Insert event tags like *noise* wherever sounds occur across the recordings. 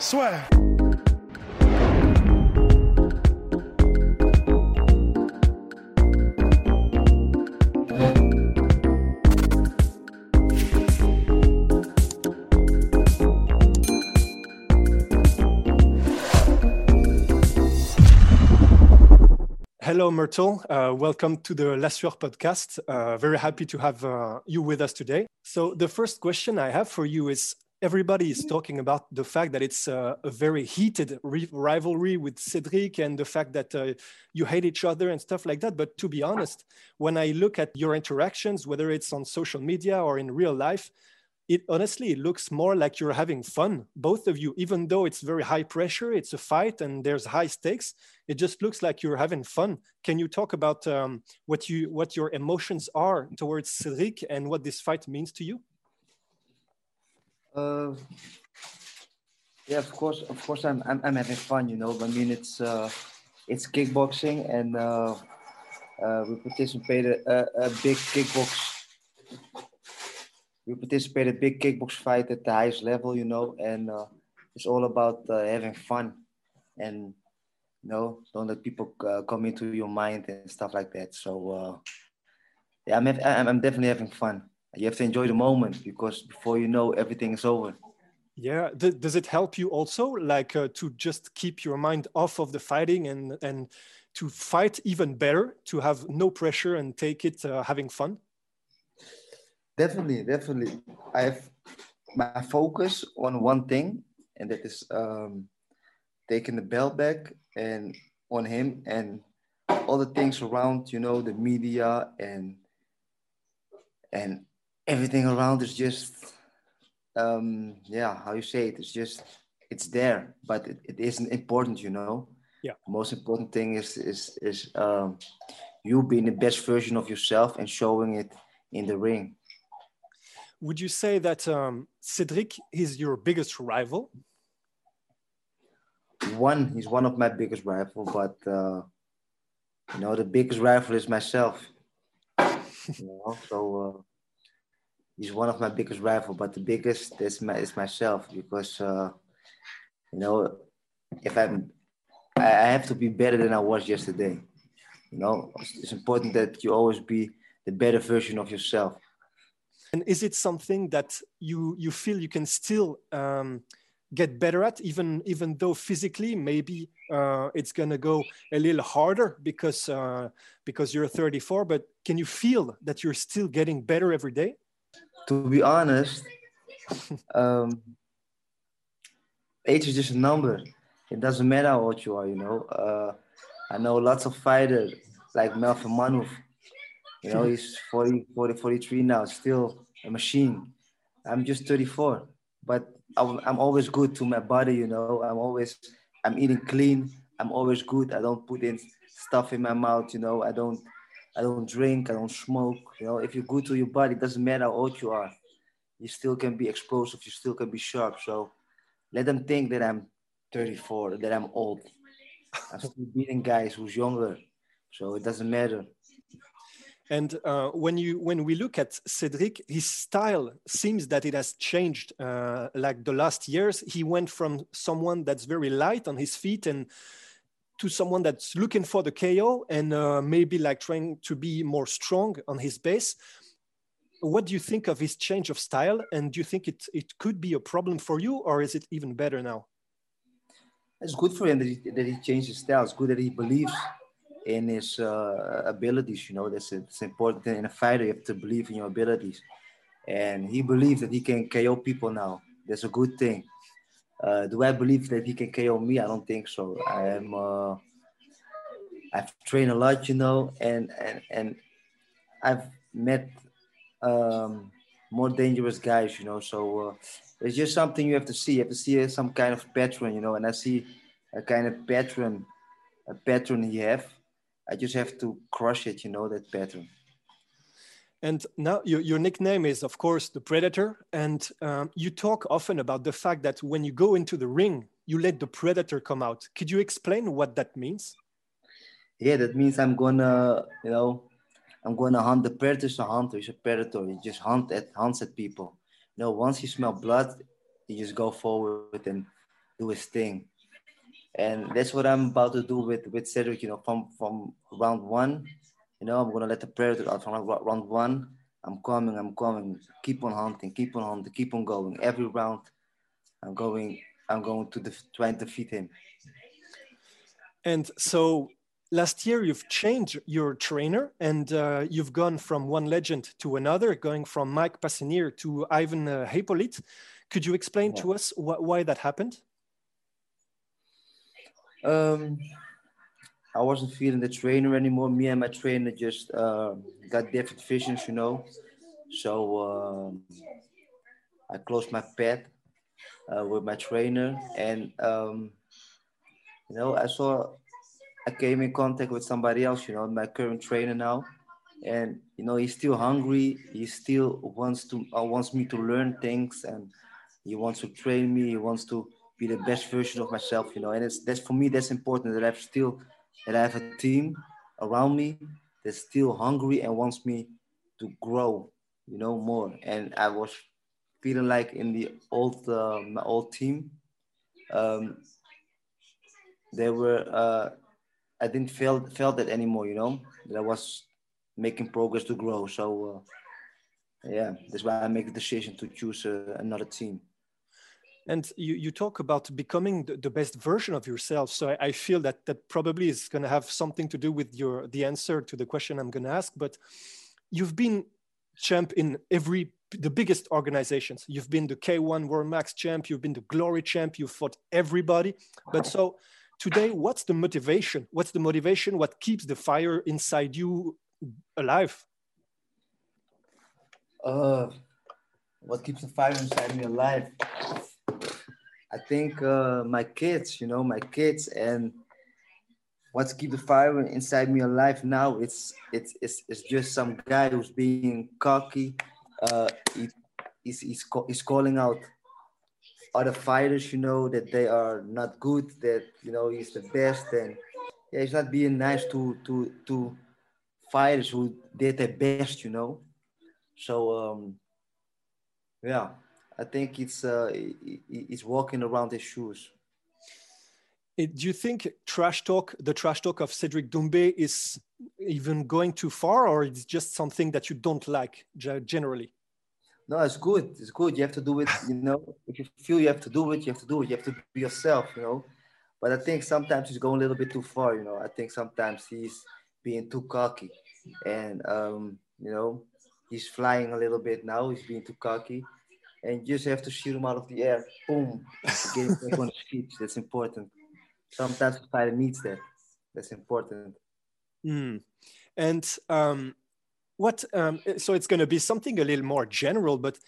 Swear. Hello, Murthel. Uh, welcome to the La Sueur podcast. Uh, very happy to have uh, you with us today. So, the first question I have for you is everybody is talking about the fact that it's uh, a very heated rivalry with Cedric and the fact that uh, you hate each other and stuff like that. But to be honest, when I look at your interactions, whether it's on social media or in real life, it honestly it looks more like you're having fun both of you even though it's very high pressure it's a fight and there's high stakes. It just looks like you're having fun. Can you talk about um, what you what your emotions are towards cedric and what this fight means to you uh, yeah of course of course i'm i'm, I'm having fun you know i mean it's uh, it's kickboxing and uh, uh we participated a, a big kickbox we participated big kickbox fight at the highest level, you know, and uh, it's all about uh, having fun and you know, don't let people uh, come into your mind and stuff like that. So uh, yeah, I'm, I'm definitely having fun. You have to enjoy the moment because before you know, everything is over. Yeah, Th does it help you also, like uh, to just keep your mind off of the fighting and and to fight even better, to have no pressure and take it uh, having fun? Definitely, definitely. I have my focus on one thing, and that is um, taking the belt back and on him and all the things around, you know, the media and and everything around is just um yeah how you say it it's just it's there but it, it isn't important you know yeah the most important thing is is is um you being the best version of yourself and showing it in the ring would you say that um, Cedric is your biggest rival? One, he's one of my biggest rival, but uh, you know the biggest rival is myself. *laughs* you know, so uh, he's one of my biggest rival, but the biggest is my is myself because uh, you know if I'm I have to be better than I was yesterday. You know, it's important that you always be the better version of yourself. And is it something that you you feel you can still um, get better at, even even though physically maybe uh, it's gonna go a little harder because uh, because you're 34? But can you feel that you're still getting better every day? To be honest, um, age is just a number. It doesn't matter what you are, you know. Uh, I know lots of fighters like Melvin Manhoef you know, he's *laughs* 40, 40, 43 now, still a machine. I'm just 34, but I'm always good to my body, you know. I'm always, I'm eating clean. I'm always good. I don't put in stuff in my mouth, you know. I don't, I don't drink. I don't smoke. You know, if you're good to your body, it doesn't matter how old you are. You still can be explosive. You still can be sharp. So let them think that I'm 34, that I'm old. *laughs* I'm still beating guys who's younger. So it doesn't matter. And uh, when you when we look at Cedric, his style seems that it has changed. Uh, like the last years, he went from someone that's very light on his feet and to someone that's looking for the KO and uh, maybe like trying to be more strong on his base. What do you think of his change of style? And do you think it it could be a problem for you, or is it even better now? It's good for him that he, that he changed his style. It's good that he believes in his uh, abilities. You know, that's it's important in a fighter. You have to believe in your abilities, and he believes that he can KO people now. That's a good thing. Uh, do I believe that he can KO me? I don't think so. I am. Uh, I've trained a lot, you know, and and and I've met um, more dangerous guys, you know. So uh, it's just something you have to see. You have to see some kind of pattern, you know. And I see a kind of pattern, a pattern you have. I just have to crush it, you know, that pattern. And now your, your nickname is, of course, the Predator. And um, you talk often about the fact that when you go into the ring, you let the Predator come out. Could you explain what that means? Yeah, that means I'm gonna, you know, I'm gonna hunt. The predator is a hunter. He's a predator. He just hunt at hunts at people. You know, once you smell blood, you just go forward and do his thing. And that's what I'm about to do with with Cedric. You know, from from round one, you know, I'm gonna let the predator out from round one. I'm coming. I'm coming. Keep on hunting. Keep on hunting. Keep on going. Every round, I'm going. I'm going to def- try and defeat him. And so last year you've changed your trainer and uh, you've gone from one legend to another, going from Mike Passenier to Ivan uh, Hippolyte. Could you explain yeah. to us wh why that happened? Um, I wasn't feeling the trainer anymore. Me and my trainer just uh, got different visions, you know. So um, I closed my path uh, with my trainer, and um, you know, I saw I came in contact with somebody else, you know, my current trainer now, and you know he's still hungry. He still wants to uh, wants me to learn things, and he wants to train me. He wants to be the best version of myself, you know. And it's that's for me that's important that I've still that I have a team around me that's still hungry and wants me to grow, you know, more. And I was feeling like in the old uh, my old team, um, they were. Uh, I didn't feel felt that anymore. You know that I was making progress to grow. So uh, yeah, that's why I make the decision to choose uh, another team. And you, you talk about becoming the, the best version of yourself. So I, I feel that that probably is going to have something to do with your the answer to the question I'm going to ask. But you've been champ in every the biggest organizations. You've been the K1 World Max champ. You've been the Glory champ. You've fought everybody. But so today what's the motivation what's the motivation what keeps the fire inside you alive uh what keeps the fire inside me alive i think uh my kids you know my kids and what's keep the fire inside me alive now it's it's it's, it's just some guy who's being cocky uh he, he's, he's, he's calling out other fighters, you know, that they are not good, that you know he's the best, and yeah, he's not being nice to to to fighters who did their best, you know. So um, yeah, I think it's uh, it's walking around his shoes. Do you think trash talk, the trash talk of Cedric Doumbé, is even going too far, or it's just something that you don't like generally? No, it's good. It's good. You have to do it, you know. If you feel you have to do it, you have to do it. You have to be yourself, you know. But I think sometimes he's going a little bit too far, you know. I think sometimes he's being too cocky. And um, you know, he's flying a little bit now, he's being too cocky. And you just have to shoot him out of the air. Boom. Get him back on. That's important. Sometimes the fighter needs that. That's important. Mm. And um what um, so it's going to be something a little more general but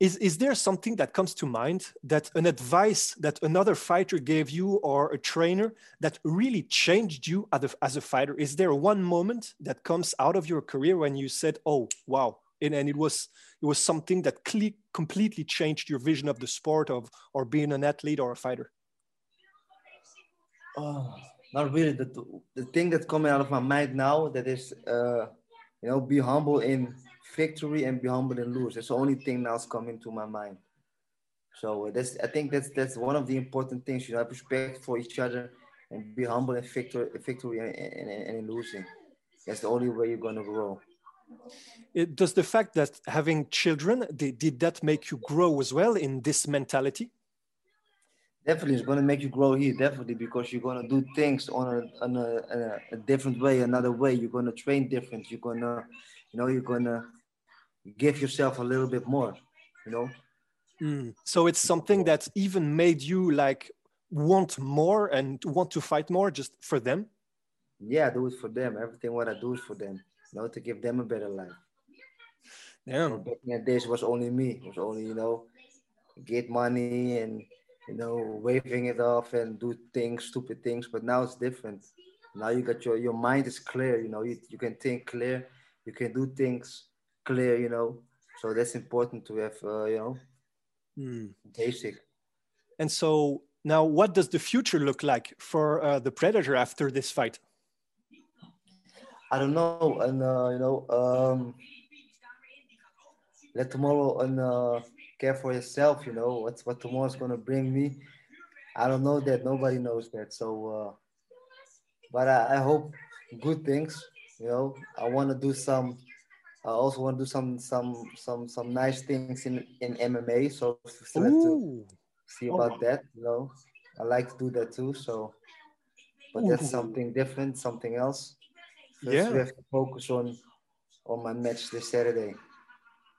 is, is there something that comes to mind that an advice that another fighter gave you or a trainer that really changed you as a, as a fighter is there one moment that comes out of your career when you said oh wow and, and it was it was something that completely changed your vision of the sport of or being an athlete or a fighter oh not really the, the thing that's coming out of my mind now that is uh you know, be humble in victory and be humble in lose. That's the only thing that's coming to my mind. So uh, that's I think that's that's one of the important things. You know, have respect for each other and be humble in victory, victory and, and, and in losing. That's the only way you're gonna grow. It, does the fact that having children did, did that make you grow as well in this mentality? Definitely, it's gonna make you grow here. Definitely, because you're gonna do things on a on a, a, different way, another way. You're gonna train different. You're gonna, you know, you're gonna give yourself a little bit more. You know. Mm. So it's something that even made you like want more and want to fight more just for them. Yeah, I do it for them. Everything what I do is for them. You know, to give them a better life. Yeah. Back in the days was only me. It was only you know get money and you know waving it off and do things, stupid things. But now it's different. Now you got your your mind is clear. You know, you, you can think clear. You can do things clear. You know, so that's important to have. Uh, you know, Mm. basic. And so now, what does the future look like for uh, the Predator after this fight? I don't know, and uh, you know, um, let tomorrow and uh, care for yourself. You know what's what tomorrow's gonna bring me. I don't know that. Nobody knows that. So, uh, but I, I hope good things. You know, I want to do some. I also want to do some some some some nice things in in MMA. So still have to see Oh, about wow. that. You know, I like to do that too. So, but that's Ooh. something different, something else. First, Yeah. we have to focus on on my match this Saturday.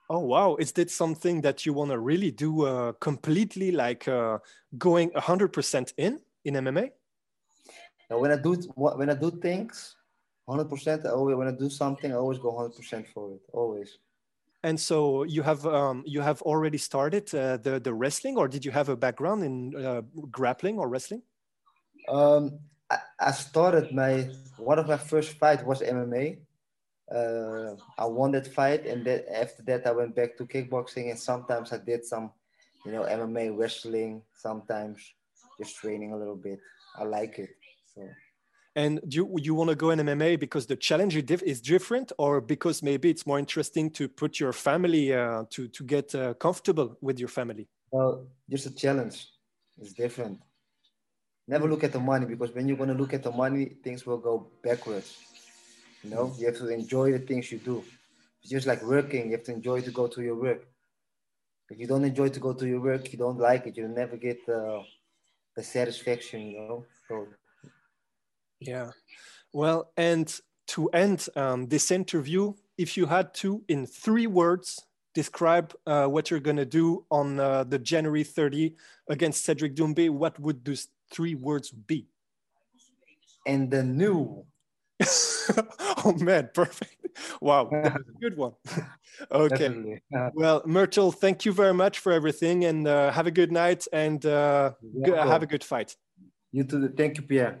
Oh wow! Is that something that you want to really do uh, completely, like uh, going hundred percent in in MMA? Now, when I do when I do things, hundred percent. I always when I do something, I always go hundred percent for it. Always. And so you have um, you have already started uh, the the wrestling, or did you have a background in uh, grappling or wrestling? Um, I, started my one of my first fight was MMA. Uh, I won that fight, and then after that, I went back to kickboxing, and sometimes I did some, you know, MMA wrestling. Sometimes just training a little bit. I like it. So And do you, you want to go in MMA because the challenge is is different, or because maybe it's more interesting to put your family uh, to to get uh, comfortable with your family? well, just a challenge. It's different. Never look at the money because when you're gonna look at the money, things will go backwards. You know, you have to enjoy the things you do. It's just like working, you have to enjoy to go to your work. If you don't enjoy to go to your work, you don't like it, you'll never get uh, the satisfaction, you know. So Yeah. Well, and to end um, this interview, if you had to, in three words, describe uh, what you're going to do on uh, the January 30 against Cedric Doumbé, what would those three words be? and the new *laughs* oh, man, perfect. Wow, that was a good one. *laughs* okay. definitely. Uh, Well, Murthel, thank you very much for everything and uh, have a good night and uh, g- have a good fight. you too. Thank you, Pierre.